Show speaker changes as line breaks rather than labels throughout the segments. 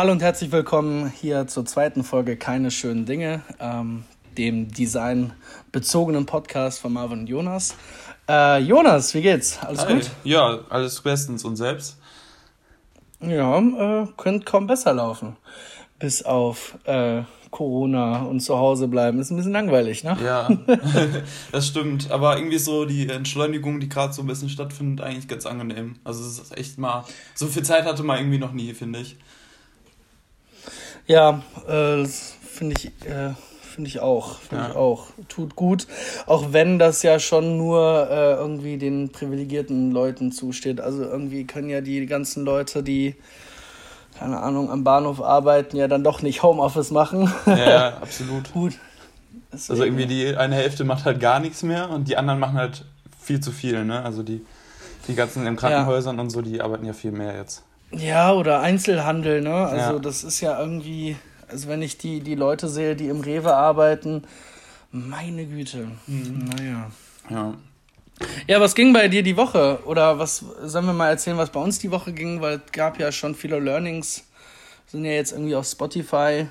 Hallo und herzlich willkommen hier zur zweiten Folge Keine schönen Dinge, ähm, dem designbezogenen Podcast von Marvin und Jonas. Äh, Jonas, wie geht's? Alles
Hi.
gut?
Ja, alles bestens und selbst?
Ja, äh, könnte kaum besser laufen. Bis auf äh, Corona und zu Hause bleiben. Ist ein bisschen langweilig, ne?
Ja, das stimmt. Aber irgendwie so die Entschleunigung, die gerade so ein bisschen stattfindet, eigentlich ganz angenehm. Also es ist echt mal, so viel Zeit hatte man irgendwie noch nie, finde ich.
Ja, äh, das finde ich, äh, finde ich auch. Finde
Ja.
ich auch. Tut gut. Auch wenn das ja schon nur äh, irgendwie den privilegierten Leuten zusteht. Also irgendwie können ja die ganzen Leute, die, keine Ahnung, am Bahnhof arbeiten, ja dann doch nicht Homeoffice machen.
Ja, absolut.
gut.
Also irgendwie die eine Hälfte macht halt gar nichts mehr und die anderen machen halt viel zu viel, ne? Also die, die ganzen in Krankenhäusern und so, die arbeiten ja viel mehr jetzt.
Ja, oder Einzelhandel, ne? Also
Ja.
das ist ja irgendwie, also wenn ich die, die Leute sehe, die im Rewe arbeiten, meine Güte. Naja.
Ja.
Ja, was ging bei dir die Woche? Oder was, sollen wir mal erzählen, was bei uns die Woche ging? Weil es gab ja schon viele Learnings. Sind ja jetzt irgendwie auf Spotify.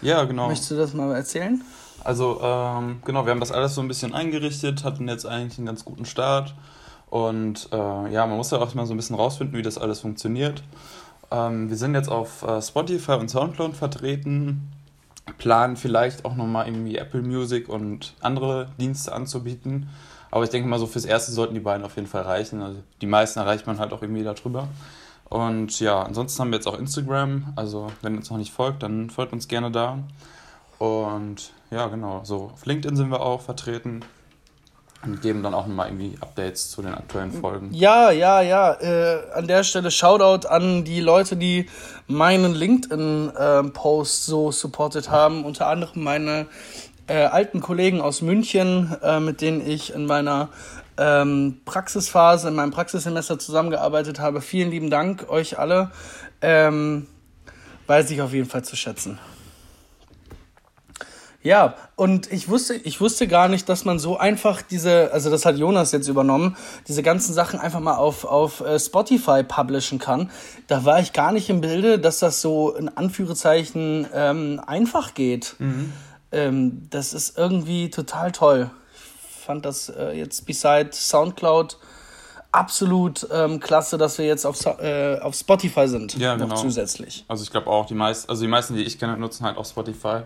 Ja, genau.
Möchtest du das mal erzählen?
Also, ähm, genau, wir haben das alles so ein bisschen eingerichtet, hatten jetzt eigentlich einen ganz guten Start. Und äh, ja, man muss ja auch mal so ein bisschen rausfinden, wie das alles funktioniert. Ähm, wir sind jetzt auf äh, Spotify und Soundcloud vertreten, planen vielleicht auch nochmal irgendwie Apple Music und andere Dienste anzubieten. Aber ich denke mal, so fürs Erste sollten die beiden auf jeden Fall reichen. Also die meisten erreicht man halt auch irgendwie darüber. Und ja, ansonsten haben wir jetzt auch Instagram. Also wenn ihr uns noch nicht folgt, dann folgt uns gerne da. Und ja, genau, so auf LinkedIn sind wir auch vertreten und geben dann auch nochmal irgendwie Updates zu den aktuellen Folgen.
Ja, ja, ja. Äh, an der Stelle Shoutout an die Leute, die meinen LinkedIn-Post so supportet haben. Unter anderem meine äh, alten Kollegen aus München, äh, mit denen ich in meiner ähm, Praxisphase, in meinem Praxissemester zusammengearbeitet habe. Vielen lieben Dank euch alle. Ähm, weiß ich auf jeden Fall zu schätzen. Ja, und ich wusste, ich wusste gar nicht, dass man so einfach diese, also das hat Jonas jetzt übernommen, diese ganzen Sachen einfach mal auf, auf äh, Spotify publishen kann. Da war ich gar nicht im Bilde, dass das so in Anführungszeichen ähm, einfach geht. Ähm, das ist irgendwie total toll. Ich fand das äh, jetzt beside Soundcloud absolut ähm, klasse, dass wir jetzt auf, äh, auf Spotify sind.
Ja,
noch
genau.
zusätzlich.
Also ich glaube auch, die meisten, also die meisten, die ich kenne, nutzen halt auch Spotify.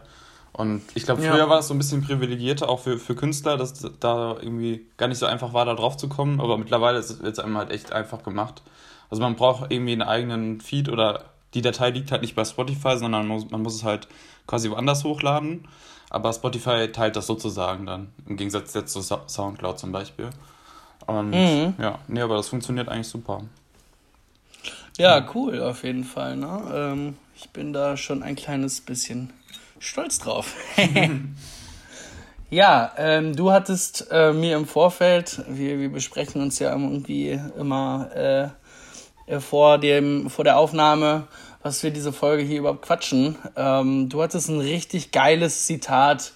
Und ich glaube,
Ja.
früher war es so ein bisschen privilegierter, auch für, für Künstler, dass da irgendwie gar nicht so einfach war, da drauf zu kommen. Aber mittlerweile ist es jetzt einem halt echt einfach gemacht. Also man braucht irgendwie einen eigenen Feed oder die Datei liegt halt nicht bei Spotify, sondern man muss, man muss es halt quasi woanders hochladen. Aber Spotify teilt das sozusagen dann, im Gegensatz jetzt zu Sou- Soundcloud zum Beispiel. Und
Mhm.
ja, nee, aber das funktioniert eigentlich super.
Ja, cool, auf jeden Fall. Ne? Ähm, ich bin da schon ein kleines bisschen stolz drauf. ja, ähm, du hattest äh, mir im Vorfeld, wir, wir besprechen uns ja irgendwie immer äh, äh, vor, dem, vor der Aufnahme, was wir diese Folge hier überhaupt quatschen. Ähm, du hattest ein richtig geiles Zitat,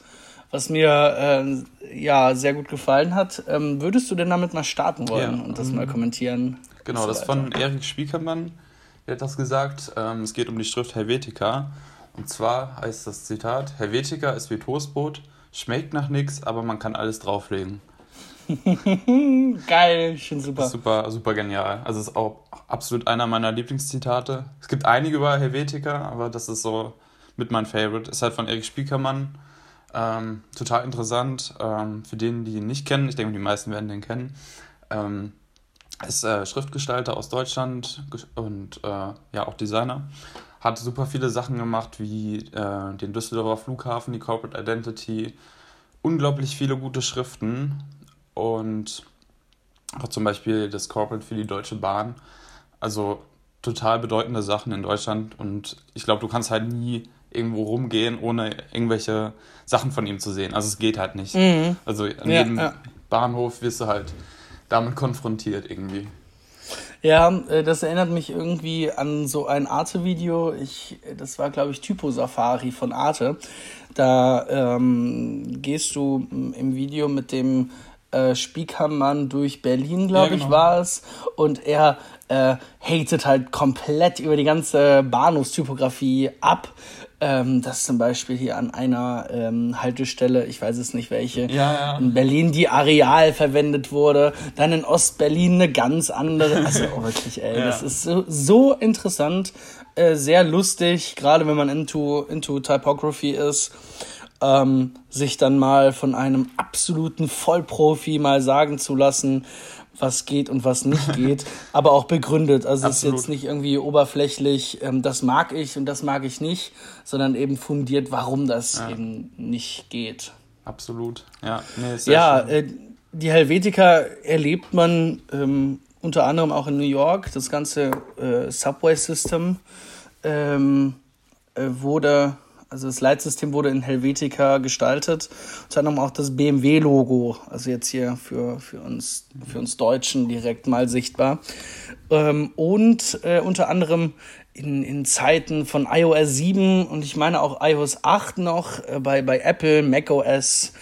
was mir äh, ja sehr gut gefallen hat. Ähm, würdest du denn damit mal starten wollen
Ja,
und das mal kommentieren?
Genau,
so
das von Erik Spiekermann. Der hat das gesagt. Ähm, es geht um die Schrift Helvetica. Und zwar heißt das Zitat: Helvetica ist wie Toastbrot, schmeckt nach nichts, aber man kann alles drauflegen.
Geil, schon super.
Super, super genial. Also, es ist auch absolut einer meiner Lieblingszitate. Es gibt einige über Helvetica, aber das ist so mit mein Favorite. Ist halt von Erik Spiekermann. Ähm, total interessant. Ähm, für den, die ihn nicht kennen, ich denke, die meisten werden den kennen. Ähm, ist äh, Schriftgestalter aus Deutschland und äh, ja auch Designer. Hat super viele Sachen gemacht, wie äh, den Düsseldorfer Flughafen, die Corporate Identity, unglaublich viele gute Schriften und auch zum Beispiel das Corporate für die Deutsche Bahn. Also total bedeutende Sachen in Deutschland und ich glaube, du kannst halt nie irgendwo rumgehen, ohne irgendwelche Sachen von ihm zu sehen. Also es geht halt nicht.
Mhm.
Also an
Ja,
jedem
ja.
Bahnhof wirst du halt damit konfrontiert irgendwie.
Ja, äh, das erinnert mich irgendwie an so ein Arte-Video. Ich, das war, glaube ich, Typo Safari von Arte. Da ähm, gehst du m, im Video mit dem äh, Spiekermann durch Berlin, glaube ja, genau. ich, war es. Und er äh, hatet halt komplett über die ganze Bahnhofstypografie ab. Ähm, dass zum Beispiel hier an einer ähm, Haltestelle, ich weiß es nicht welche, ja, ja. in Berlin die Areal verwendet wurde, dann in Ostberlin eine ganz andere. Also oh, wirklich, ey, ja. das ist so, so interessant, äh, sehr lustig, gerade wenn man into, into Typography ist. Ähm, sich dann mal von einem absoluten Vollprofi mal sagen zu lassen, was geht und was nicht geht, aber auch begründet. Also es ist jetzt nicht irgendwie oberflächlich, ähm, das mag ich und das mag ich nicht, sondern eben fundiert, warum das ja. eben nicht geht.
Absolut, ja.
Nee, ja, äh, die Helvetica erlebt man ähm, unter anderem auch in New York. Das ganze äh, Subway-System ähm, äh, wurde also das Leitsystem wurde in Helvetica gestaltet. Unter anderem auch das BMW-Logo, also jetzt hier für, für, uns, für uns Deutschen direkt mal sichtbar. Ähm, und äh, unter anderem in, in Zeiten von iOS 7 und ich meine auch iOS 8 noch äh, bei, bei Apple, macOS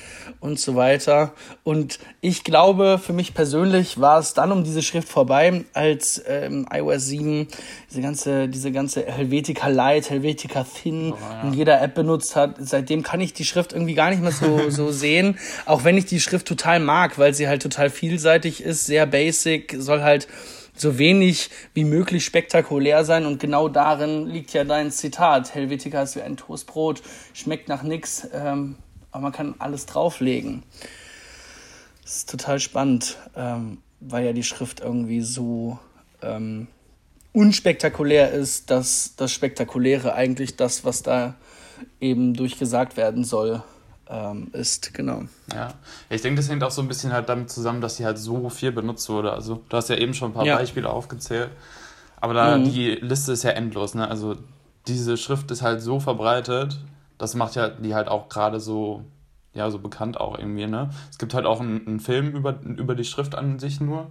und so weiter. Und ich glaube, für mich persönlich war es dann um diese Schrift vorbei, als ähm, iOS 7 diese ganze, diese ganze Helvetica Light, Helvetica Thin oh, ja. in jeder App benutzt hat. Seitdem kann ich die Schrift irgendwie gar nicht mehr so, so sehen. Auch wenn ich die Schrift total mag, weil sie halt total vielseitig ist, sehr basic, soll halt so wenig wie möglich spektakulär sein und genau darin liegt ja dein Zitat. Helvetica ist wie ein Toastbrot, schmeckt nach nix, ähm, aber man kann alles drauflegen. Das ist total spannend, ähm, weil ja die Schrift irgendwie so ähm, unspektakulär ist, dass das Spektakuläre eigentlich das, was da eben durchgesagt werden soll, ähm, ist. Genau.
Ja, ich denke, das hängt auch so ein bisschen halt damit zusammen, dass sie halt so viel benutzt wurde. Also du hast ja eben schon ein paar ja. Beispiele aufgezählt, aber da mhm. die Liste ist ja endlos. Ne? Also diese Schrift ist halt so verbreitet, das macht ja die halt auch gerade so, ja, so bekannt auch irgendwie, ne? Es gibt halt auch einen, einen Film über, über die Schrift an sich nur.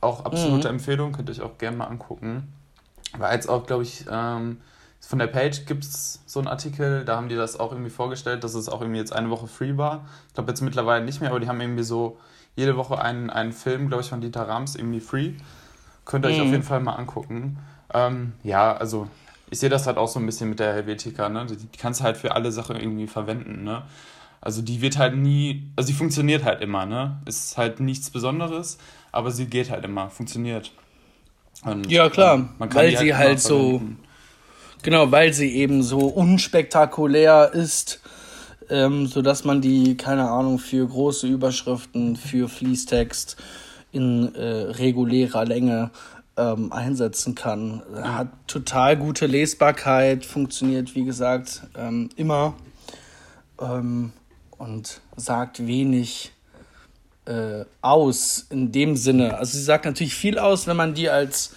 Auch absolute mhm. Empfehlung, könnt ihr euch auch gerne mal angucken. War jetzt auch, glaube ich, ähm, von der Page gibt es so einen Artikel, da haben die das auch irgendwie vorgestellt, dass es auch irgendwie jetzt eine Woche free war. Ich glaube jetzt mittlerweile nicht mehr, aber die haben irgendwie so jede Woche einen, einen Film, glaube ich, von Dieter Rams irgendwie free. Könnt ihr mhm. euch auf jeden Fall mal angucken. Ähm, ja, also ich sehe das halt auch so ein bisschen mit der Helvetica, ne? Die, die kannst du halt für alle Sachen irgendwie verwenden, ne? Also die wird halt nie, also sie funktioniert halt immer, ne? Ist halt nichts Besonderes, aber sie geht halt immer, funktioniert.
Und, ja, klar, ähm, weil sie halt, halt so, genau, weil sie eben so unspektakulär ist, ähm, sodass man die, keine Ahnung, für große Überschriften, für Fließtext in äh, regulärer Länge ähm, einsetzen kann. Hat total gute Lesbarkeit, funktioniert, wie gesagt, ähm, immer ähm, und sagt wenig äh, aus in dem Sinne. Also sie sagt natürlich viel aus, wenn man die als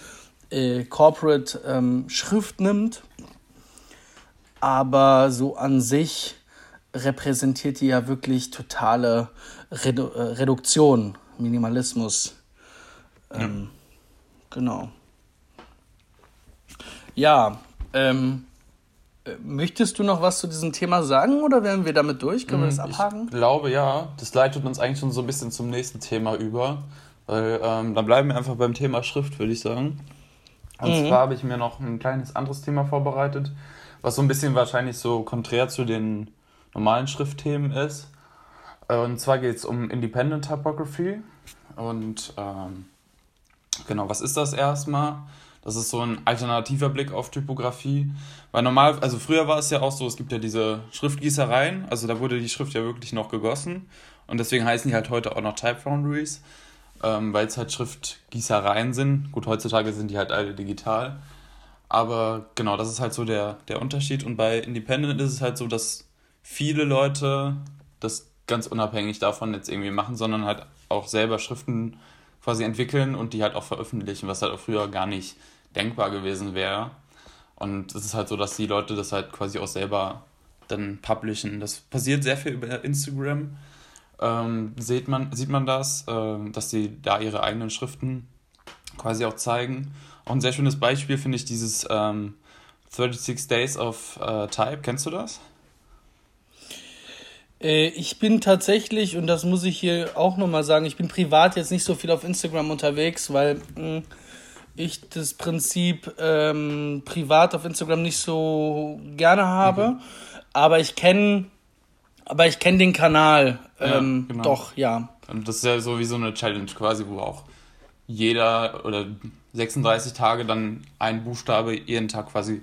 äh, Corporate ähm, Schrift nimmt, aber so an sich repräsentiert die ja wirklich totale Redu äh, Reduktion, Minimalismus. Ähm, ja. Genau. Ja, ähm, möchtest du noch was zu diesem Thema sagen oder wären wir damit durch? Können wir das
hm, abhaken? Ich glaube ja. Das leitet uns eigentlich schon so ein bisschen zum nächsten Thema über. Weil ähm, dann bleiben wir einfach beim Thema Schrift, würde ich sagen. Und mhm. zwar habe ich mir noch ein kleines anderes Thema vorbereitet, was so ein bisschen wahrscheinlich so konträr zu den normalen Schriftthemen ist. Und zwar geht es um Independent Typography. Und ähm, Genau, was ist das erstmal? Das ist so ein alternativer Blick auf Typografie. Weil normal, also früher war es ja auch so, es gibt ja diese Schriftgießereien, also da wurde die Schrift ja wirklich noch gegossen. Und deswegen heißen die halt heute auch noch Type Foundries, ähm, weil es halt Schriftgießereien sind. Gut, heutzutage sind die halt alle digital. Aber genau, das ist halt so der, der Unterschied. Und bei Independent ist es halt so, dass viele Leute das ganz unabhängig davon jetzt irgendwie machen, sondern halt auch selber Schriften quasi entwickeln und die halt auch veröffentlichen, was halt auch früher gar nicht denkbar gewesen wäre. Und es ist halt so, dass die Leute das halt quasi auch selber dann publishen. Das passiert sehr viel über Instagram. Ähm, sieht, man, sieht man das, äh, dass sie da ihre eigenen Schriften quasi auch zeigen. Auch ein sehr schönes Beispiel finde ich dieses ähm, 36 Days of äh, Type. Kennst du das?
Äh, ich bin tatsächlich, und das muss ich hier auch nochmal sagen, ich bin privat jetzt nicht so viel auf Instagram unterwegs, weil mh, hm, ich das Prinzip ähm, privat auf Instagram nicht so gerne habe. Mhm. Aber ich kenne aber ich kenne den Kanal ähm, ja, genau. doch, ja.
Und das ist ja so wie so eine Challenge quasi, wo auch jeder oder 36 Tage dann ein Buchstabe jeden Tag quasi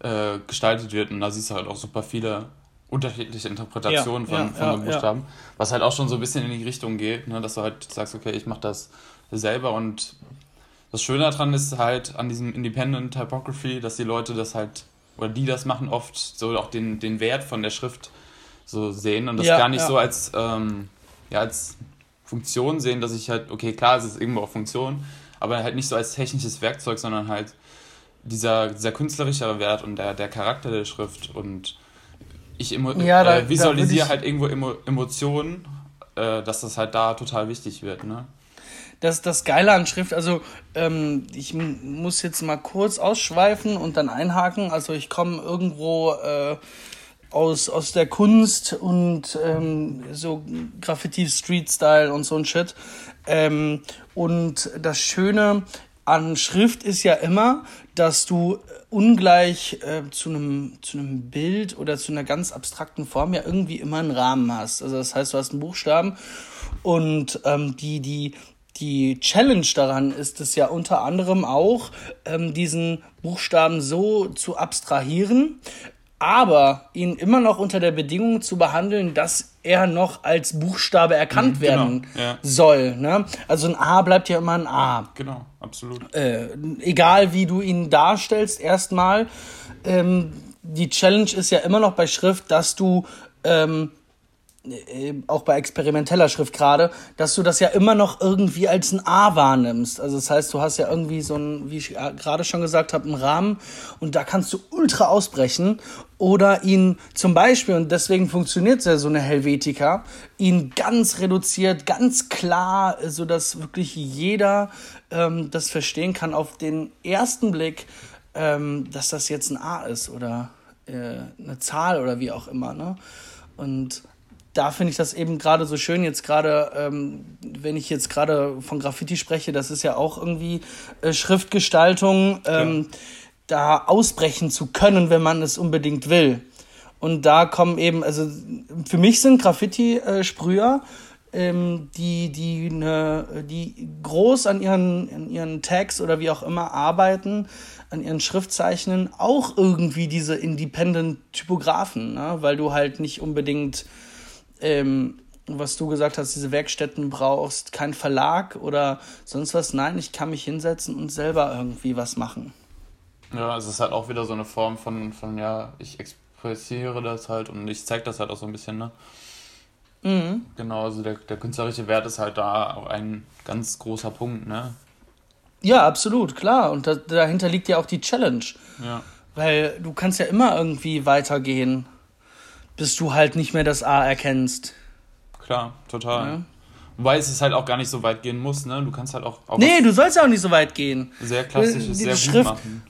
äh, gestaltet wird. Und da siehst du halt auch super viele unterschiedliche Interpretationen ja, von, ja, von ja, den Buchstaben, was halt auch schon so ein bisschen in die Richtung geht, ne, dass du halt sagst, okay, ich mache das selber. Und das Schöne daran ist halt an diesem Independent Typography, dass die Leute das halt, oder die das machen, oft so auch den, den Wert von der Schrift so sehen. Und das gar nicht so als, ähm, ja, als Funktion sehen, dass ich halt, okay, klar, es ist irgendwo auch Funktion, aber halt nicht so als technisches Werkzeug, sondern halt dieser, dieser künstlerische Wert und der, der Charakter der Schrift und ich emo ja, da, äh, visualisiere halt irgendwo Emo Emotionen, äh, dass das halt da total wichtig wird. Ne?
Das das Geile an Schrift, also ähm, ich muss jetzt mal kurz ausschweifen und dann einhaken. Also ich komme irgendwo äh, aus, aus der Kunst und ähm, so Graffiti, Street Style und so ein Shit. Ähm, und das Schöne an Schrift ist ja immer, dass du ungleich äh, zu einem zu einem Bild oder zu einer ganz abstrakten Form ja irgendwie immer einen Rahmen hast. Also das heißt, du hast einen Buchstaben und ähm, die die die Challenge daran ist es ja unter anderem auch, ähm, diesen Buchstaben so zu abstrahieren, aber ihn immer noch unter der Bedingung zu behandeln, dass er noch als Buchstabe erkannt mhm, genau, werden ja. soll. Ne? Also ein A bleibt ja immer ein A.
Genau, absolut.
Äh, egal wie du ihn darstellst, erstmal. Ähm, die Challenge ist ja immer noch bei Schrift, dass du ähm, äh, auch bei experimenteller Schrift gerade, dass du das ja immer noch irgendwie als ein A wahrnimmst. Also das heißt, du hast ja irgendwie so ein, wie ich gerade schon gesagt habe, einen Rahmen und da kannst du ultra ausbrechen oder ihn zum Beispiel, und deswegen funktioniert ja so eine Helvetica, ihn ganz reduziert, ganz klar, so dass wirklich jeder ähm, das verstehen kann auf den ersten Blick, ähm, dass das jetzt ein A ist oder äh, eine Zahl oder wie auch immer. Ne? Und da finde ich das eben gerade so schön, jetzt gerade, ähm, wenn ich jetzt gerade von Graffiti spreche, das ist ja auch irgendwie äh, Schriftgestaltung, ähm, ja. da ausbrechen zu können, wenn man es unbedingt will. Und da kommen eben, also für mich sind Graffiti-Sprüher, ähm, die, die, ne, die groß an ihren, an ihren Tags oder wie auch immer arbeiten, an ihren Schriftzeichnen, auch irgendwie diese Independent-Typografen, ne? weil du halt nicht unbedingt ähm, was du gesagt hast, diese Werkstätten brauchst, kein Verlag oder sonst was. Nein, ich kann mich hinsetzen und selber irgendwie was machen.
Ja, es ist halt auch wieder so eine Form von, von ja, ich expressiere das halt und ich zeige das halt auch so ein bisschen, ne? Mhm. Genau, also der, der künstlerische Wert ist halt da auch ein ganz großer Punkt, ne?
Ja, absolut, klar. Und da, dahinter liegt ja auch die Challenge.
Ja.
Weil du kannst ja immer irgendwie weitergehen bis du halt nicht mehr das A erkennst.
Klar, total. Ja. Wobei es halt auch gar nicht so weit gehen muss, ne? Du kannst halt auch. auch
nee, du sollst ja auch nicht so weit gehen.
Sehr klassisches, sehr Schrift, gut machen.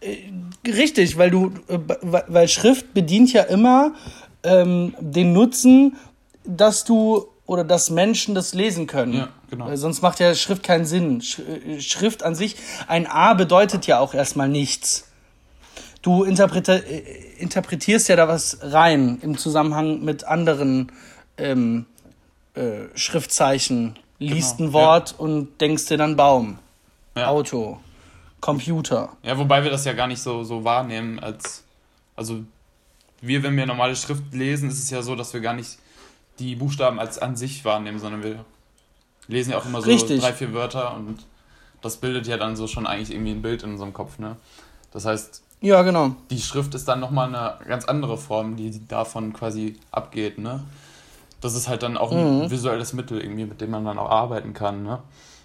Äh, richtig, weil du, äh, weil Schrift bedient ja immer ähm, den Nutzen, dass du oder dass Menschen das lesen können.
Ja, genau.
Weil sonst macht ja Schrift keinen Sinn. Äh, Schrift an sich, ein A bedeutet ja auch erstmal nichts du äh, interpretierst ja da was rein im Zusammenhang mit anderen ähm, äh, Schriftzeichen. Liest genau, ein Wort ja. und denkst dir dann Baum, ja. Auto, Computer.
Ja, wobei wir das ja gar nicht so, so wahrnehmen als. Also, wir, wenn wir normale Schrift lesen, ist es ja so, dass wir gar nicht die Buchstaben als an sich wahrnehmen, sondern wir lesen ja auch immer so Richtig. drei, vier Wörter und das bildet ja dann so schon eigentlich irgendwie ein Bild in unserem Kopf, ne? Das heißt,
ja, genau.
Die Schrift ist dann nochmal eine ganz andere Form, die davon quasi abgeht, ne? Das ist halt dann auch ein mhm. visuelles Mittel irgendwie, mit dem man dann auch arbeiten kann, ne?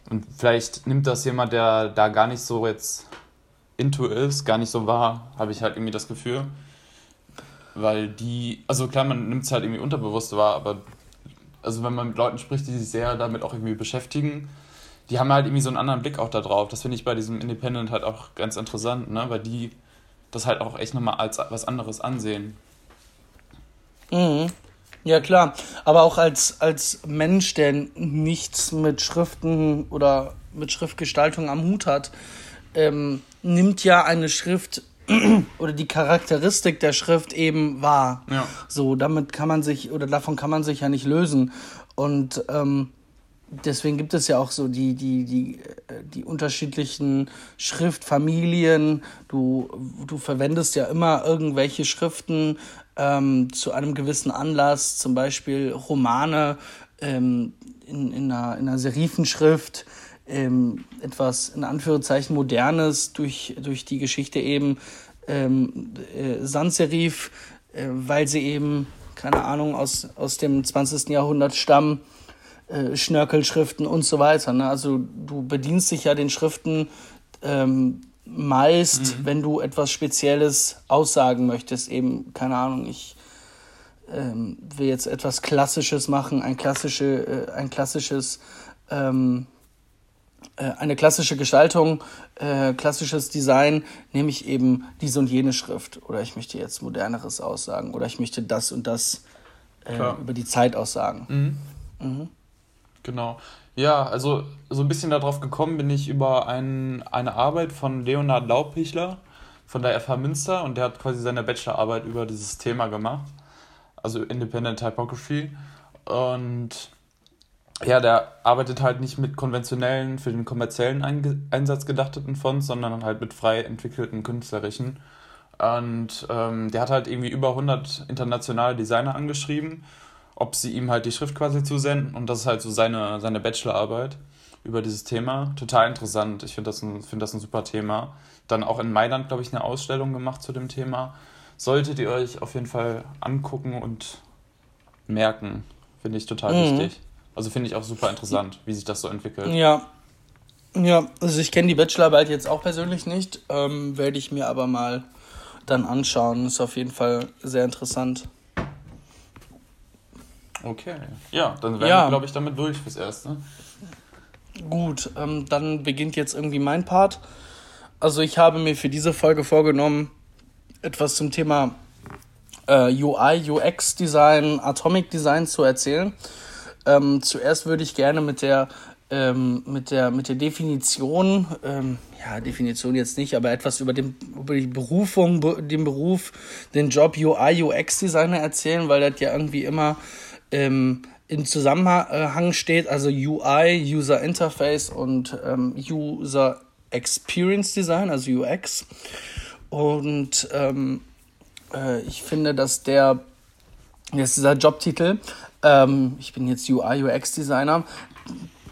Und vielleicht nimmt das jemand, der da gar nicht so jetzt into ist, gar nicht so wahr, habe ich halt irgendwie das Gefühl. Weil die, also klar, man nimmt es halt irgendwie unterbewusst wahr, aber also wenn man mit Leuten spricht, die sich sehr damit auch irgendwie beschäftigen, die haben halt irgendwie so einen anderen Blick auch da drauf. Das finde ich bei diesem Independent halt auch ganz interessant, ne? Weil die das halt auch echt nochmal als was anderes ansehen.
Mhm. Ja, klar. Aber auch als, als Mensch, der nichts mit Schriften oder mit Schriftgestaltung am Hut hat, ähm, nimmt ja eine Schrift oder die Charakteristik der Schrift eben wahr. Ja. So, damit kann man sich oder davon kann man sich ja nicht lösen. Und ähm, deswegen gibt es ja auch so die, die, die, äh, die unterschiedlichen Schriftfamilien. Du, du verwendest ja immer irgendwelche Schriften ähm, zu einem gewissen Anlass, zum Beispiel Romane ähm, in, in, einer, in einer Serifenschrift, ähm, etwas in Anführungszeichen Modernes durch, durch die Geschichte eben ähm, äh, Sans-Serif, äh, weil sie eben, keine Ahnung, aus, aus dem 20. Jahrhundert stammen äh, Schnörkelschriften und so weiter. Ne? Also du bedienst dich ja den Schriften ähm, meist, mhm. wenn du etwas Spezielles aussagen möchtest. Eben, keine Ahnung, ich ähm, will jetzt etwas Klassisches machen, ein, klassische, äh, ein klassisches, ähm, äh, eine klassische Gestaltung, äh, klassisches Design, nehme ich eben diese und jene Schrift. Oder ich möchte jetzt moderneres aussagen. Oder ich möchte das und das äh, über die Zeit aussagen. Mhm.
Mhm. Genau. Ja, also so ein bisschen darauf gekommen bin ich über ein, eine Arbeit von Leonhard Laubpichler von der FH Münster und der hat quasi seine Bachelorarbeit über dieses Thema gemacht, also Independent Typography. Und ja, der arbeitet halt nicht mit konventionellen, für den kommerziellen Ein Einsatz gedachten Fonts, sondern halt mit frei entwickelten künstlerischen. Und ähm, der hat halt irgendwie über 100 internationale Designer angeschrieben ob sie ihm halt die Schrift quasi zusenden. Und das ist halt so seine, seine Bachelorarbeit über dieses Thema. Total interessant. Ich finde das, ein, find das ein super Thema. Dann auch in Mailand, glaube ich, eine Ausstellung gemacht zu dem Thema. Solltet ihr euch auf jeden Fall angucken und merken. Finde ich total mhm. wichtig. Also finde ich auch super interessant, wie sich das so entwickelt.
Ja. Ja, also ich kenne die Bachelorarbeit jetzt auch persönlich nicht, ähm, werde ich mir aber mal dann anschauen. Ist auf jeden Fall sehr interessant.
Okay. Ja, dann wären ja. wir, glaube ich, damit durch fürs Erste.
Gut, ähm, dann beginnt jetzt irgendwie mein Part. Also ich habe mir für diese Folge vorgenommen, etwas zum Thema äh, UI, UX Design, Atomic Design zu erzählen. Ähm, zuerst würde ich gerne mit der ähm, mit der mit der Definition, ähm, ja Definition jetzt nicht, aber etwas über den über die Berufung, den Beruf, den Job UI UX Designer erzählen, weil das ja irgendwie immer ähm, in Zusammenhang steht, also UI, User Interface und ähm, User Experience Design, also UX. Und ähm, äh, ich finde, dass der, jetzt dieser Jobtitel, ähm, ich bin jetzt UI, UX Designer,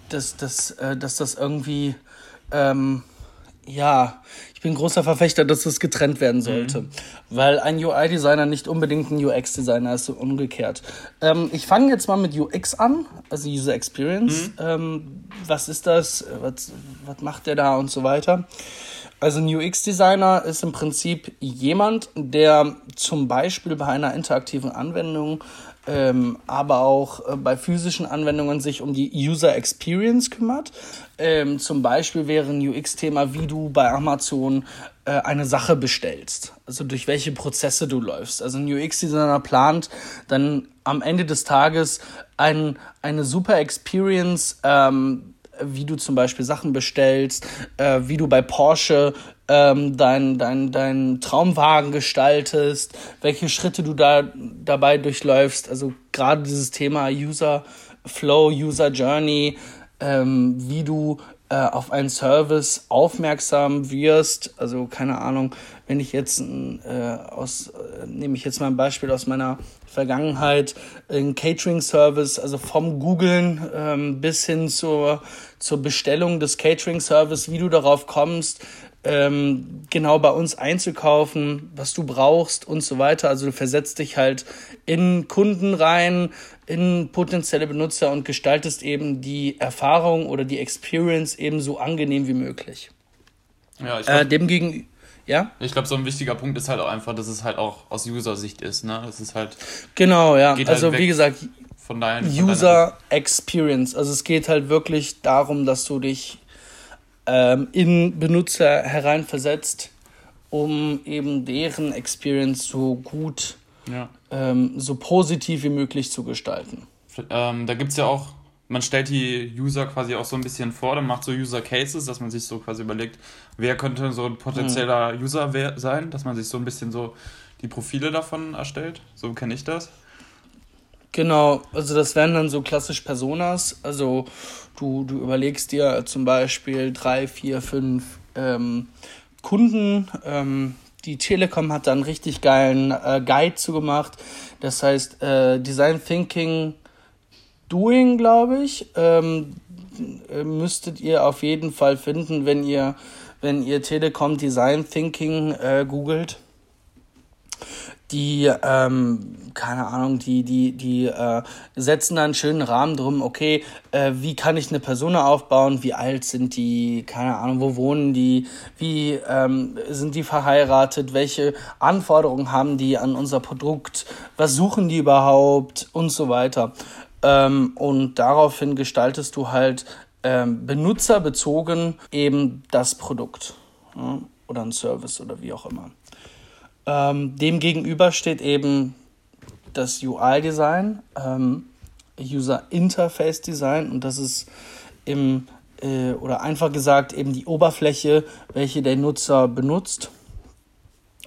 dass, dass, äh, dass das irgendwie, ähm, ja, ich bin großer Verfechter, dass das getrennt werden sollte. Mhm. Weil ein UI-Designer nicht unbedingt ein UX-Designer ist, so umgekehrt. Ähm, ich fange jetzt mal mit UX an, also User Experience. Mhm. Ähm, was ist das? Was, was macht der da und so weiter? Also ein UX-Designer ist im Prinzip jemand, der zum Beispiel bei einer interaktiven Anwendung ähm, aber auch äh, bei physischen Anwendungen sich um die User Experience kümmert. Ähm, zum Beispiel wäre ein UX-Thema, wie du bei Amazon äh, eine Sache bestellst, also durch welche Prozesse du läufst. Also ein UX-Designer plant dann am Ende des Tages ein, eine super Experience. Ähm, wie du zum Beispiel Sachen bestellst, äh, wie du bei Porsche ähm, deinen dein, dein Traumwagen gestaltest, welche Schritte du da dabei durchläufst. Also gerade dieses Thema User Flow, User Journey, ähm, wie du äh, auf einen Service aufmerksam wirst. Also keine Ahnung, wenn ich jetzt äh, aus, äh, nehme ich jetzt mal ein Beispiel aus meiner Vergangenheit, ein Catering-Service, also vom Googlen ähm, bis hin zur, zur Bestellung des Catering-Service, wie du darauf kommst, ähm, genau bei uns einzukaufen, was du brauchst und so weiter. Also du versetzt dich halt in Kunden rein, in potenzielle Benutzer und gestaltest eben die Erfahrung oder die Experience eben so angenehm wie möglich. Ja, ich glaub, äh, demgegen, ja?
Ich glaube, so ein wichtiger Punkt ist halt auch einfach, dass es halt auch aus User-Sicht ist, ne? Das ist halt.
Genau, ja. Halt also wie gesagt, von deinen, von User Experience. Also es geht halt wirklich darum, dass du dich ähm, in Benutzer hereinversetzt, um eben deren Experience so gut ja. ähm, so positiv wie möglich zu gestalten.
Ähm, da gibt es ja auch, man stellt die User quasi auch so ein bisschen vor, dann macht so User Cases, dass man sich so quasi überlegt, wer könnte so ein potenzieller mhm. User sein, dass man sich so ein bisschen so die Profile davon erstellt. So kenne ich das.
Genau, also das wären dann so klassisch Personas. Also du, du überlegst dir zum Beispiel drei, vier, fünf ähm, Kunden. Ähm, die Telekom hat da einen richtig geilen äh, Guide zugemacht. Das heißt äh, Design Thinking Doing, glaube ich. Ähm, äh, müsstet ihr auf jeden Fall finden, wenn ihr, wenn ihr Telekom Design Thinking äh, googelt die, ähm, keine Ahnung, die, die, die äh, setzen da einen schönen Rahmen drum, okay, äh, wie kann ich eine Person aufbauen, wie alt sind die, keine Ahnung, wo wohnen die, wie ähm, sind die verheiratet, welche Anforderungen haben die an unser Produkt, was suchen die überhaupt? Und so weiter. Ähm, und daraufhin gestaltest du halt ähm, benutzerbezogen eben das Produkt ja, oder ein Service oder wie auch immer. Ähm, dem gegenüber steht eben das UI-Design, ähm, User Interface Design und das ist im äh, oder einfach gesagt eben die Oberfläche, welche der Nutzer benutzt.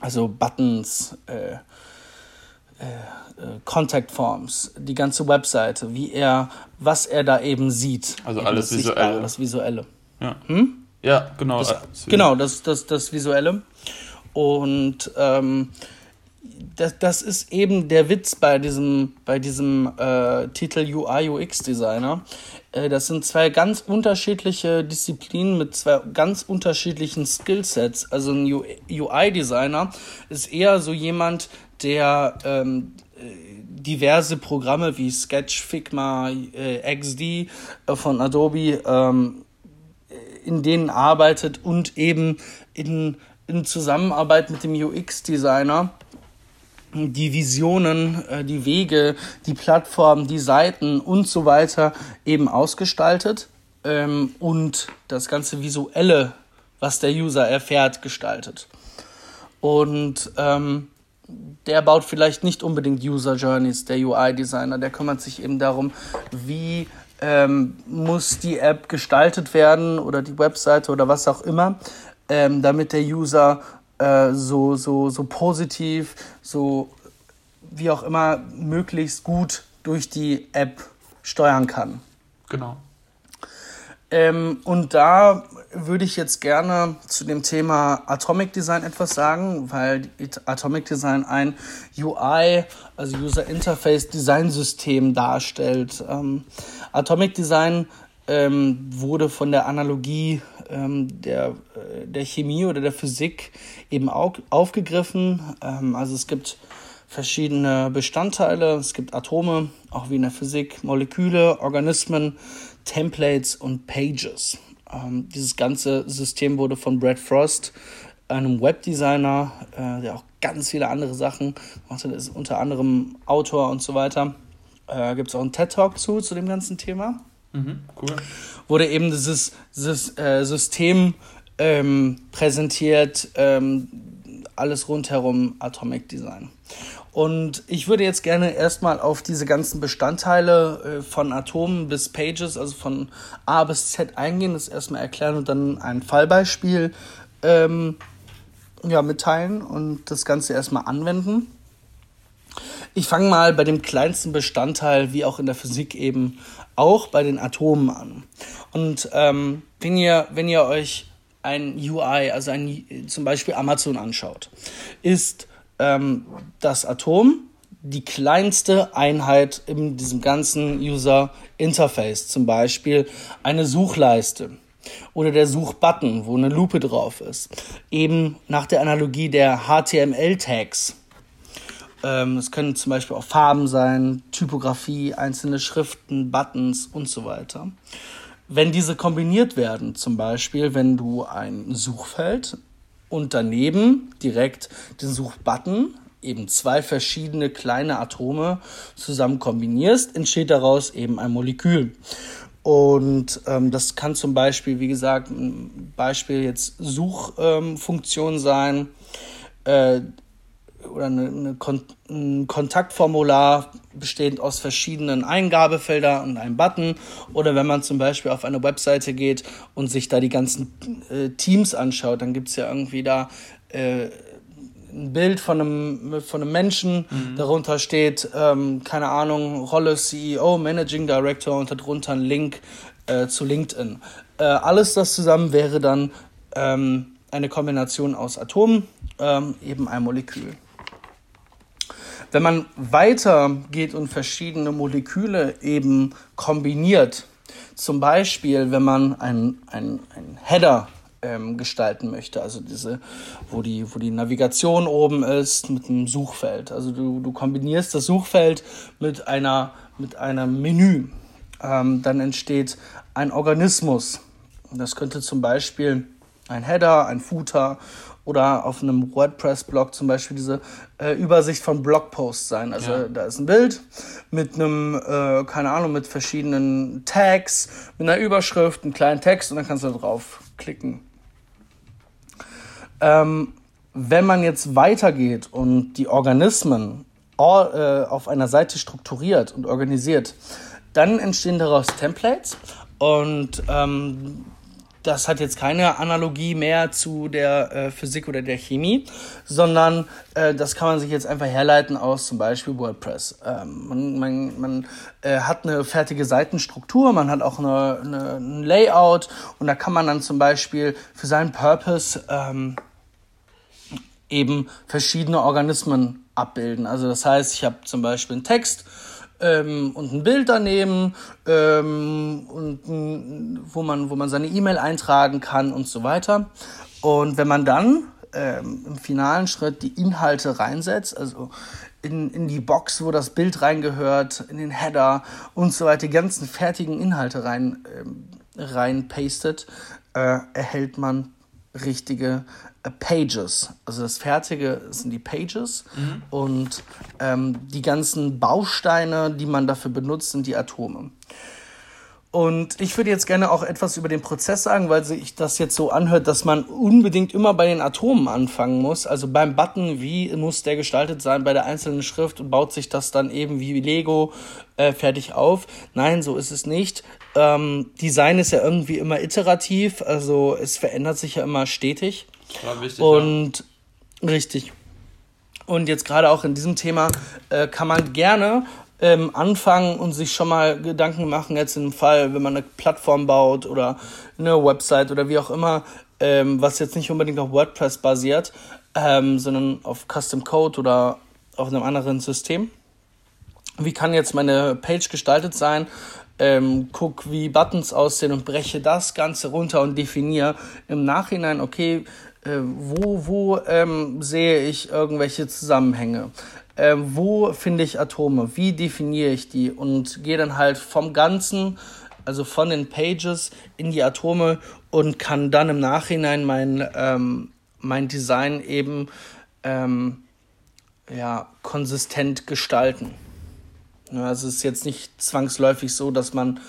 Also Buttons, äh, äh, äh Contact Forms, die ganze Webseite, wie er, was er da eben sieht. Also alles das Visuelle. Das Visuelle.
Ja. Hm? Ja, genau.
Das, genau, das, das, das Visuelle. Und ähm, das, das ist eben der Witz bei diesem, bei diesem äh, Titel UI UX Designer. Äh, das sind zwei ganz unterschiedliche Disziplinen mit zwei ganz unterschiedlichen Skillsets. Also ein UI-Designer ist eher so jemand, der ähm, diverse Programme wie Sketch, Figma, äh, XD äh, von Adobe ähm, in denen arbeitet und eben in in Zusammenarbeit mit dem UX-Designer die Visionen, äh, die Wege, die Plattformen, die Seiten und so weiter eben ausgestaltet ähm, und das ganze Visuelle, was der User erfährt, gestaltet. Und ähm, der baut vielleicht nicht unbedingt User Journeys, der UI-Designer, der kümmert sich eben darum, wie ähm, muss die App gestaltet werden oder die Webseite oder was auch immer, ähm, damit der User äh, so, so, so positiv, so wie auch immer möglichst gut durch die App steuern kann. Genau. Ähm, und da würde ich jetzt gerne zu dem Thema Atomic Design etwas sagen, weil Atomic Design ein UI, also User Interface Design System darstellt. Ähm, Atomic Design ähm, wurde von der Analogie ähm, der, äh, der Chemie oder der Physik eben auch aufgegriffen. Ähm, also es gibt verschiedene Bestandteile, es gibt Atome, auch wie in der Physik, Moleküle, Organismen, Templates und Pages. Ähm, dieses ganze System wurde von Brad Frost, einem Webdesigner, äh, der auch ganz viele andere Sachen macht, ist unter anderem Autor und so weiter. Äh, Gibt es auch einen TED-Talk zu, zu dem ganzen Thema. Cool. Wurde eben dieses, dieses äh, System ähm, präsentiert, ähm, alles rundherum Atomic Design. Und ich würde jetzt gerne erstmal auf diese ganzen Bestandteile äh, von Atomen bis Pages, also von A bis Z eingehen, das erstmal erklären und dann ein Fallbeispiel ähm, ja, mitteilen und das Ganze erstmal anwenden. Ich fange mal bei dem kleinsten Bestandteil, wie auch in der Physik eben, auch bei den Atomen an. Und ähm, wenn, ihr, wenn ihr euch ein UI, also ein, zum Beispiel Amazon anschaut, ist ähm, das Atom die kleinste Einheit in diesem ganzen User Interface, zum Beispiel eine Suchleiste oder der Suchbutton, wo eine Lupe drauf ist, eben nach der Analogie der HTML-Tags. Ähm, es können zum Beispiel auch Farben sein, Typografie, einzelne Schriften, Buttons und so weiter. Wenn diese kombiniert werden, zum Beispiel, wenn du ein Suchfeld und daneben direkt den Suchbutton, eben zwei verschiedene kleine Atome zusammen kombinierst, entsteht daraus eben ein Molekül. Und ähm, das kann zum Beispiel, wie gesagt, ein Beispiel jetzt Suchfunktion ähm, sein. Äh, oder eine, eine Kon ein Kontaktformular bestehend aus verschiedenen Eingabefeldern und einem Button. Oder wenn man zum Beispiel auf eine Webseite geht und sich da die ganzen äh, Teams anschaut, dann gibt es ja irgendwie da äh, ein Bild von einem, von einem Menschen, mhm. darunter steht, ähm, keine Ahnung, Rolle CEO, Managing Director und darunter ein Link äh, zu LinkedIn. Äh, alles das zusammen wäre dann ähm, eine Kombination aus Atomen, ähm, eben ein Molekül. Wenn man weiter geht und verschiedene Moleküle eben kombiniert, zum Beispiel wenn man einen ein Header ähm, gestalten möchte, also diese, wo die, wo die Navigation oben ist mit einem Suchfeld. Also du, du kombinierst das Suchfeld mit einer mit einem Menü. Ähm, dann entsteht ein Organismus. Das könnte zum Beispiel ein Header, ein Footer oder auf einem WordPress-Blog zum Beispiel diese äh, Übersicht von Blogposts sein. Also ja. da ist ein Bild mit einem, äh, keine Ahnung, mit verschiedenen Tags, mit einer Überschrift, einem kleinen Text und dann kannst du da drauf klicken. Ähm, wenn man jetzt weitergeht und die Organismen all, äh, auf einer Seite strukturiert und organisiert, dann entstehen daraus Templates und ähm, das hat jetzt keine Analogie mehr zu der äh, Physik oder der Chemie, sondern äh, das kann man sich jetzt einfach herleiten aus zum Beispiel WordPress. Ähm, man man, man äh, hat eine fertige Seitenstruktur, man hat auch eine, eine, ein Layout und da kann man dann zum Beispiel für seinen Purpose ähm, eben verschiedene Organismen abbilden. Also das heißt, ich habe zum Beispiel einen Text ähm, und ein Bild daneben ähm, und wo man, wo man seine E-Mail eintragen kann und so weiter. Und wenn man dann ähm, im finalen Schritt die Inhalte reinsetzt, also in, in die Box, wo das Bild reingehört, in den Header und so weiter, die ganzen fertigen Inhalte rein, ähm, rein pastet, äh, erhält man richtige Pages. Also das Fertige sind die Pages mhm. und ähm, die ganzen Bausteine, die man dafür benutzt, sind die Atome. Und ich würde jetzt gerne auch etwas über den Prozess sagen, weil sich das jetzt so anhört, dass man unbedingt immer bei den Atomen anfangen muss. Also beim Button, wie muss der gestaltet sein bei der einzelnen Schrift und baut sich das dann eben wie Lego äh, fertig auf? Nein, so ist es nicht. Ähm, Design ist ja irgendwie immer iterativ, also es verändert sich ja immer stetig. War wichtig, und ja. richtig. Und jetzt gerade auch in diesem Thema äh, kann man gerne ähm, anfangen und sich schon mal Gedanken machen, jetzt im Fall, wenn man eine Plattform baut oder eine Website oder wie auch immer, ähm, was jetzt nicht unbedingt auf WordPress basiert, ähm, sondern auf Custom Code oder auf einem anderen System. Wie kann jetzt meine Page gestaltet sein? Ähm, guck, wie Buttons aussehen und breche das Ganze runter und definiere im Nachhinein, okay, äh, wo, wo ähm, sehe ich irgendwelche Zusammenhänge? Äh, wo finde ich Atome? Wie definiere ich die? Und gehe dann halt vom Ganzen, also von den Pages in die Atome und kann dann im Nachhinein mein, ähm, mein Design eben ähm, ja, konsistent gestalten. Ja, es ist jetzt nicht zwangsläufig so, dass man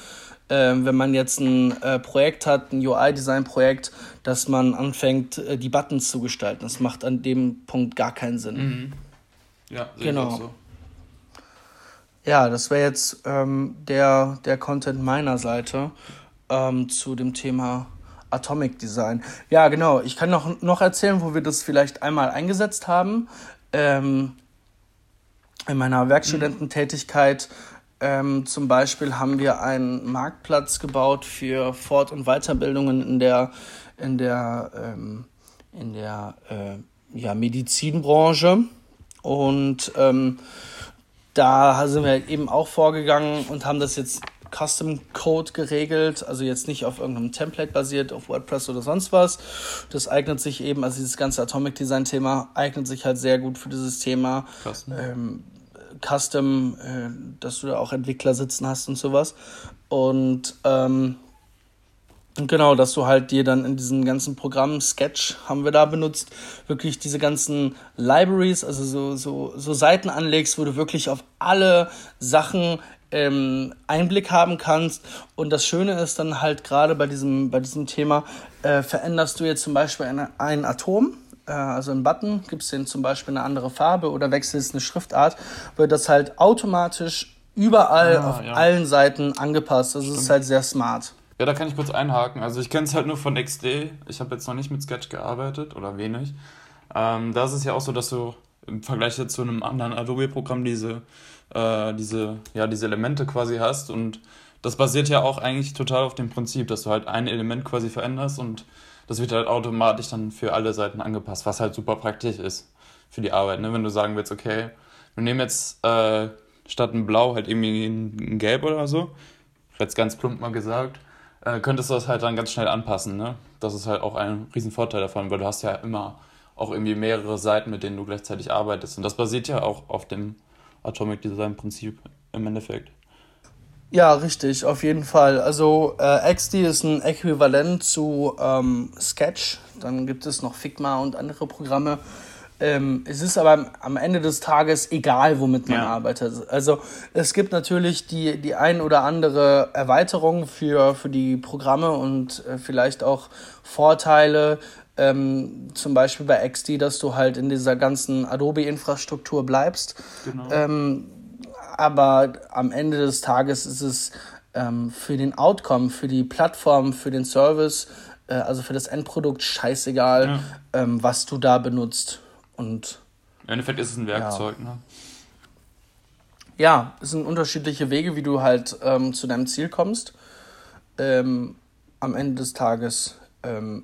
äh, wenn man jetzt ein äh, Projekt hat, ein UI-Design-Projekt, dass man anfängt, äh, die Buttons zu gestalten. Das macht an dem Punkt gar keinen Sinn. Mhm. Ja, genau. So. Ja, das wäre jetzt ähm, der, der Content meiner Seite ähm, zu dem Thema Atomic Design. Ja, genau. Ich kann noch, noch erzählen, wo wir das vielleicht einmal eingesetzt haben. Ähm, in meiner Werkstudententätigkeit ähm, zum Beispiel haben wir einen Marktplatz gebaut für Fort- und Weiterbildungen in der, in der, ähm, in der äh, ja, Medizinbranche. Und ähm, da sind wir eben auch vorgegangen und haben das jetzt Custom Code geregelt, also jetzt nicht auf irgendeinem Template basiert, auf WordPress oder sonst was. Das eignet sich eben, also dieses ganze Atomic Design Thema eignet sich halt sehr gut für dieses Thema. Ähm, Custom, äh, dass du da auch Entwickler sitzen hast und sowas. Und ähm, genau, dass du halt dir dann in diesen ganzen Programmen, Sketch haben wir da benutzt, wirklich diese ganzen Libraries, also so, so, so Seiten anlegst, wo du wirklich auf alle Sachen ähm, Einblick haben kannst. Und das Schöne ist dann halt gerade bei diesem, bei diesem Thema, äh, veränderst du jetzt zum Beispiel eine, ein Atom also einen Button, gibst den zum Beispiel eine andere Farbe oder wechselst eine Schriftart, wird das halt automatisch überall
Ah,
auf
ja.
allen Seiten angepasst. Also es ist halt sehr smart.
Ja, da kann ich kurz einhaken. Also ich kenne es halt nur von XD. Ich habe jetzt noch nicht mit Sketch gearbeitet oder wenig. Ähm, da ist es ja auch so, dass du im Vergleich zu einem anderen Adobe-Programm diese, äh, diese, ja, diese Elemente quasi hast. Und das basiert ja auch eigentlich total auf dem Prinzip, dass du halt ein Element quasi veränderst und das wird halt automatisch dann für alle Seiten angepasst, was halt super praktisch ist für die Arbeit. Ne? Wenn du sagen willst, okay, wir nehmen jetzt äh, statt ein Blau halt irgendwie ein, Gelb oder so, jetzt ganz plump mal gesagt, äh, könntest du das halt dann ganz schnell anpassen. Ne? Das ist halt auch ein riesen Vorteil davon, weil du hast ja immer auch irgendwie mehrere Seiten, mit denen du gleichzeitig arbeitest. Und das basiert ja auch auf dem Atomic Design Prinzip im Endeffekt.
Ja, richtig, auf jeden Fall. Also äh, XD ist ein Äquivalent zu ähm, Sketch. Dann gibt es noch Figma und andere Programme. Ähm, es ist aber am- Ende des Tages egal, womit man
Ja.
arbeitet. Also es gibt natürlich die, die ein oder andere Erweiterung für, für die Programme und äh, vielleicht auch Vorteile. Ähm, zum Beispiel bei XD, dass du halt in dieser ganzen Adobe-Infrastruktur bleibst.
Genau.
Ähm, aber am Ende des Tages ist es ähm, für den Outcome, für die Plattform, für den Service, äh, also für das Endprodukt scheißegal, ähm, was du da benutzt. Und
Im Endeffekt ist es ein Werkzeug. Ne?
ja, es sind unterschiedliche Wege, wie du halt ähm, zu deinem Ziel kommst. Ähm, am Ende des Tages ähm,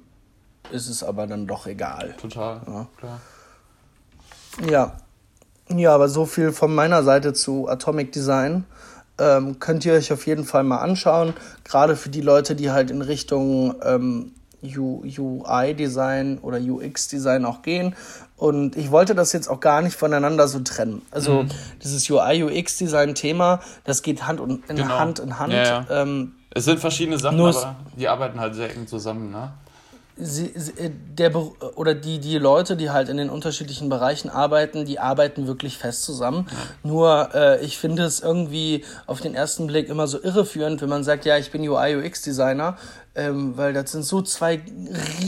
ist es aber dann doch egal.
Total.
Ja.
Klar.
Ja. Ja, aber so viel von meiner Seite zu Atomic Design. Ähm, könnt ihr euch auf jeden Fall mal anschauen. Gerade für die Leute, die halt in Richtung ähm, UI-Design oder UX-Design auch gehen. Und ich wollte das jetzt auch gar nicht voneinander so trennen. Also dieses UI-UX-Design-Thema, das geht Hand in
Genau.
Hand in Hand.
Ja, ja.
Ähm,
Es sind verschiedene Sachen, aber die arbeiten halt sehr eng zusammen. Ne?
Sie, äh, der oder die, die Leute, die halt in den unterschiedlichen Bereichen arbeiten, die arbeiten wirklich fest zusammen. Nur äh, ich finde es irgendwie auf den ersten Blick immer so irreführend, wenn man sagt, ja, ich bin UI UX Designer, ähm, weil das sind so zwei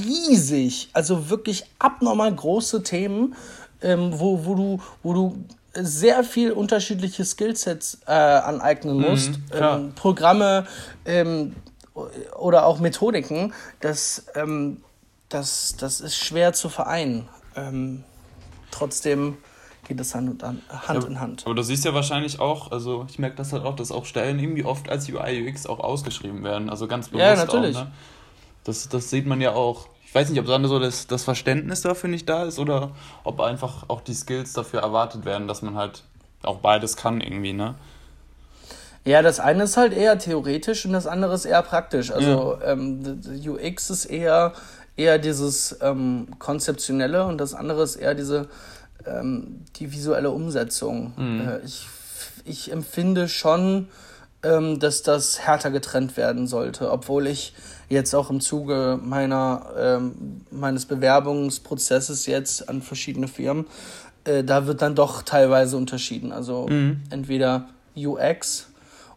riesig, also wirklich abnormal große Themen, ähm, wo, wo du, wo du sehr viel unterschiedliche Skillsets äh, aneignen musst.
klar.
ähm, Programme, ähm, oder auch Methodiken, das, ähm, das, das ist schwer zu vereinen. Ähm, trotzdem geht es Hand, an, Hand in Hand.
Aber du siehst ja wahrscheinlich auch, also ich merke das halt auch, dass auch Stellen irgendwie oft als UI UX auch ausgeschrieben werden. Also ganz bewusst
Ja, natürlich.
auch. Ne? Das, das sieht man ja auch. Ich weiß nicht, ob dann so das, das Verständnis dafür nicht da ist oder ob einfach auch die Skills dafür erwartet werden, dass man halt auch beides kann irgendwie, ne?
Ja, das eine ist halt eher theoretisch und das andere ist eher praktisch. Also ähm, d- d- UX ist eher, eher dieses ähm, Konzeptionelle und das andere ist eher diese ähm, die visuelle Umsetzung. Äh, ich, ich empfinde schon, ähm, dass das härter getrennt werden sollte, obwohl ich jetzt auch im Zuge meiner, ähm, meines Bewerbungsprozesses jetzt an verschiedene Firmen, äh, da wird dann doch teilweise unterschieden. Also entweder UX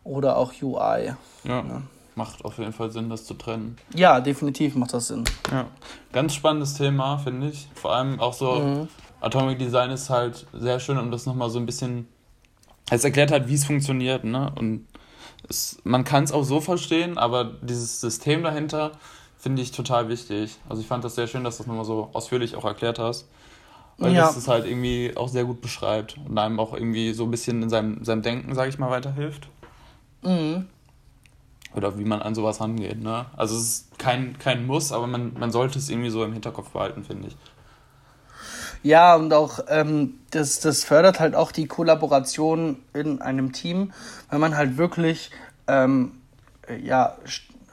oder auch UI.
Ja. Macht auf jeden Fall Sinn, das zu trennen.
Ja, definitiv macht das Sinn.
Ja. Ganz spannendes Thema, finde ich. Vor allem auch so, Atomic Design ist halt sehr schön, um das nochmal so ein bisschen. Es erklärt halt, wie es funktioniert, ne? Und es, man kann es auch so verstehen, aber dieses System dahinter finde ich total wichtig. Also ich fand das sehr schön, dass du das nochmal so ausführlich auch erklärt hast. Weil
Ja.
das es halt irgendwie auch sehr gut beschreibt und einem auch irgendwie so ein bisschen in seinem, seinem Denken, sage ich mal, weiterhilft.
Mhm.
Oder wie man an sowas rangeht, ne? Also es ist kein, kein Muss, aber man, man sollte es irgendwie so im Hinterkopf behalten, finde ich.
Ja, und auch ähm, das, das fördert halt auch die Kollaboration in einem Team, weil man halt wirklich ähm, äh, ja,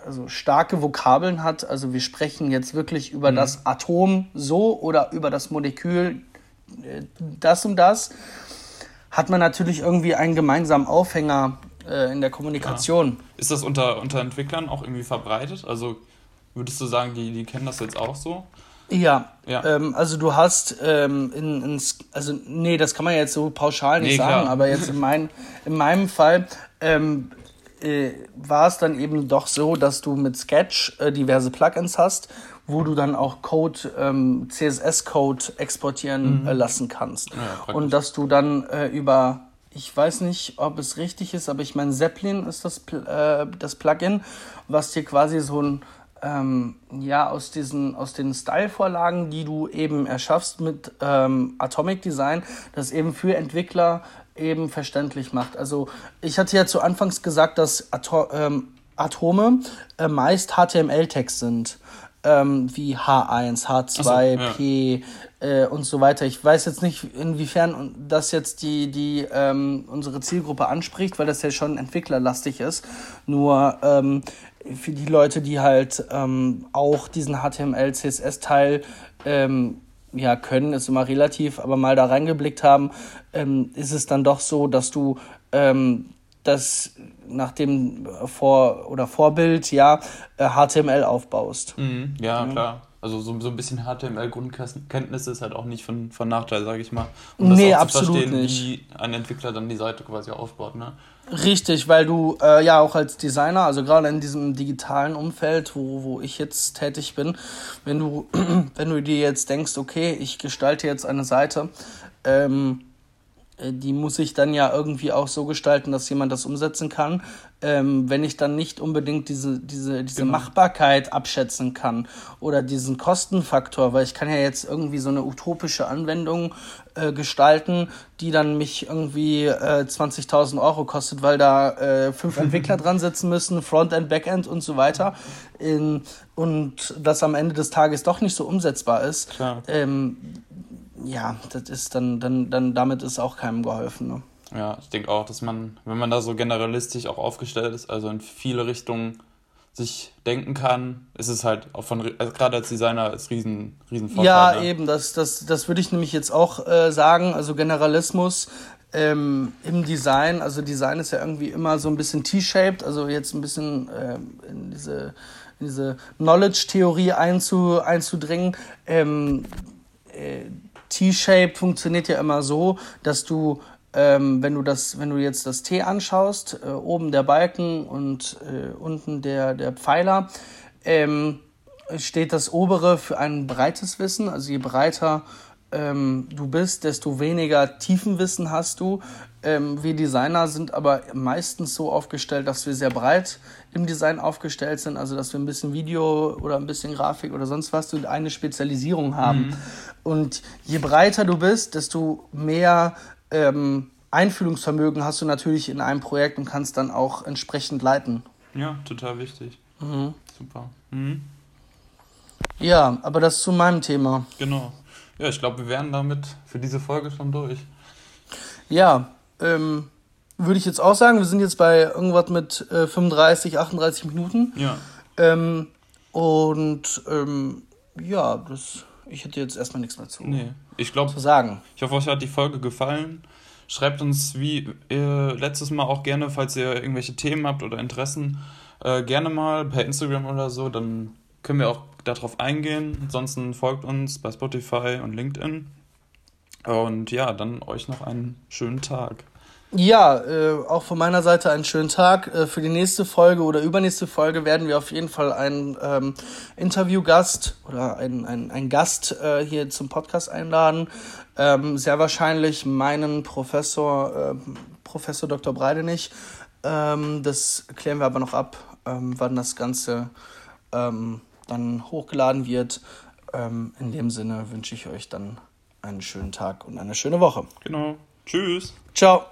also starke Vokabeln hat. Also wir sprechen jetzt wirklich über das Atom so oder über das Molekül äh, das und das. Hat man natürlich irgendwie einen gemeinsamen Aufhänger äh, in der Kommunikation.
Ist das unter, unter Entwicklern auch irgendwie verbreitet? Also würdest du sagen, die, die kennen das jetzt auch so?
Ja,
Ja.
Ähm, also du hast ähm, in, in, also nee, das kann man jetzt so pauschal nicht
Nee,
sagen, aber jetzt in, mein, in meinem Fall ähm, äh, war es dann eben doch so, dass du mit Sketch äh, diverse Plugins hast, wo du dann auch Code, ähm, CSS-Code exportieren äh, lassen kannst.
praktisch.
Und dass du dann äh, über, ich weiß nicht, ob es richtig ist, aber ich meine, Zeppelin ist das, äh, das Plugin, was dir quasi so ein, ähm, ja, aus diesen, aus den Style-Vorlagen, die du eben erschaffst mit ähm, Atomic Design, das eben für Entwickler eben verständlich macht. Also ich hatte ja zu Anfangs gesagt, dass Ato ähm, Atome äh, meist HTML-Text sind, ähm, wie H1, H2,
Ach so, ja.
P äh, und so weiter. Ich weiß jetzt nicht, inwiefern das jetzt die, die ähm, unsere Zielgruppe anspricht, weil das ja schon entwicklerlastig ist. Nur ähm, für die Leute, die halt ähm, auch diesen HTML, CSS-Teil ähm, ja, können, ist immer relativ, aber mal da reingeblickt haben, ähm, ist es dann doch so, dass du ähm, das nach dem Vor- oder Vorbild, ja, äh, HTML aufbaust.
Mhm, ja, klar. Also so, so ein bisschen HTML-Grundkenntnisse ist halt auch nicht von, von Nachteil, sage ich mal. Um
Nee,
das auch
absolut
zu verstehen,
nicht.
wie ein Entwickler dann die Seite quasi aufbaut, ne?
Richtig, weil du äh, ja auch als Designer, also gerade in diesem digitalen Umfeld, wo, wo ich jetzt tätig bin, wenn du, wenn du dir jetzt denkst, okay, ich gestalte jetzt eine Seite, ähm, äh, die muss ich dann ja irgendwie auch so gestalten, dass jemand das umsetzen kann. Ähm, wenn ich dann nicht unbedingt diese, diese, diese
Genau.
Machbarkeit abschätzen kann oder diesen Kostenfaktor, weil ich kann ja jetzt irgendwie so eine utopische Anwendung äh, gestalten, die dann mich irgendwie äh, 20.000 Euro kostet, weil da äh, fünf Entwickler dran sitzen müssen, Frontend, Backend und so weiter. In, und das am Ende des Tages doch nicht so umsetzbar ist.
Klar.
Ähm, ja, das ist dann, dann, dann damit ist auch keinem geholfen. Ne?
Ja, ich denke auch, dass man, wenn man da so generalistisch auch aufgestellt ist, also in viele Richtungen sich denken kann, ist es halt auch von, also gerade als Designer ist riesen, riesen Vorteil.
Ja,
ne?
eben, das, das, das würde ich nämlich jetzt auch äh, sagen. Also Generalismus ähm, im Design, also Design ist ja irgendwie immer so ein bisschen T-shaped, also jetzt ein bisschen ähm, in diese, in diese Knowledge-Theorie einzu, einzudringen. Ähm, äh, T-Shape funktioniert ja immer so, dass du, ähm, wenn du das, wenn du jetzt das T anschaust, äh, oben der Balken und äh, unten der, der Pfeiler, ähm, steht das obere für ein breites Wissen. Also je breiter ähm, du bist, desto weniger Tiefenwissen hast du. Ähm, wir Designer sind aber meistens so aufgestellt, dass wir sehr breit im Design aufgestellt sind, also dass wir ein bisschen Video oder ein bisschen Grafik oder sonst was und eine Spezialisierung haben. Und je breiter du bist, desto mehr ähm, Einfühlungsvermögen hast du natürlich in einem Projekt und kannst dann auch entsprechend leiten.
Ja, total wichtig.
Mhm.
Super. Mhm.
Ja, aber das zu meinem Thema.
Genau. Ja, ich glaube, wir wären damit für diese Folge schon durch.
Ja, ähm, würde ich jetzt auch sagen, wir sind jetzt bei irgendwas mit äh, 35, 38 Minuten.
Ja.
Ähm, und ähm, ja, das, ich hätte jetzt erstmal nichts mehr zu,
Nee. Ich glaube,
zu sagen.
Ich hoffe, euch hat die Folge gefallen. Schreibt uns wie äh, letztes Mal auch gerne, falls ihr irgendwelche Themen habt oder Interessen, äh, gerne mal per Instagram oder so. Dann können wir auch darauf eingehen. Ansonsten folgt uns bei Spotify und LinkedIn. Und ja, dann euch noch einen schönen Tag.
Ja, äh, auch von meiner Seite einen schönen Tag. Äh, für die nächste Folge oder übernächste Folge werden wir auf jeden Fall einen ähm, Interviewgast oder einen, einen, einen Gast äh, hier zum Podcast einladen. Ähm, sehr wahrscheinlich meinen Professor, ähm, Professor Dr. Breidenich. Ähm, das klären wir aber noch ab, ähm, wann das Ganze ähm, dann hochgeladen wird. In dem Sinne wünsche ich euch dann einen schönen Tag und eine schöne Woche.
Genau. Tschüss.
Ciao.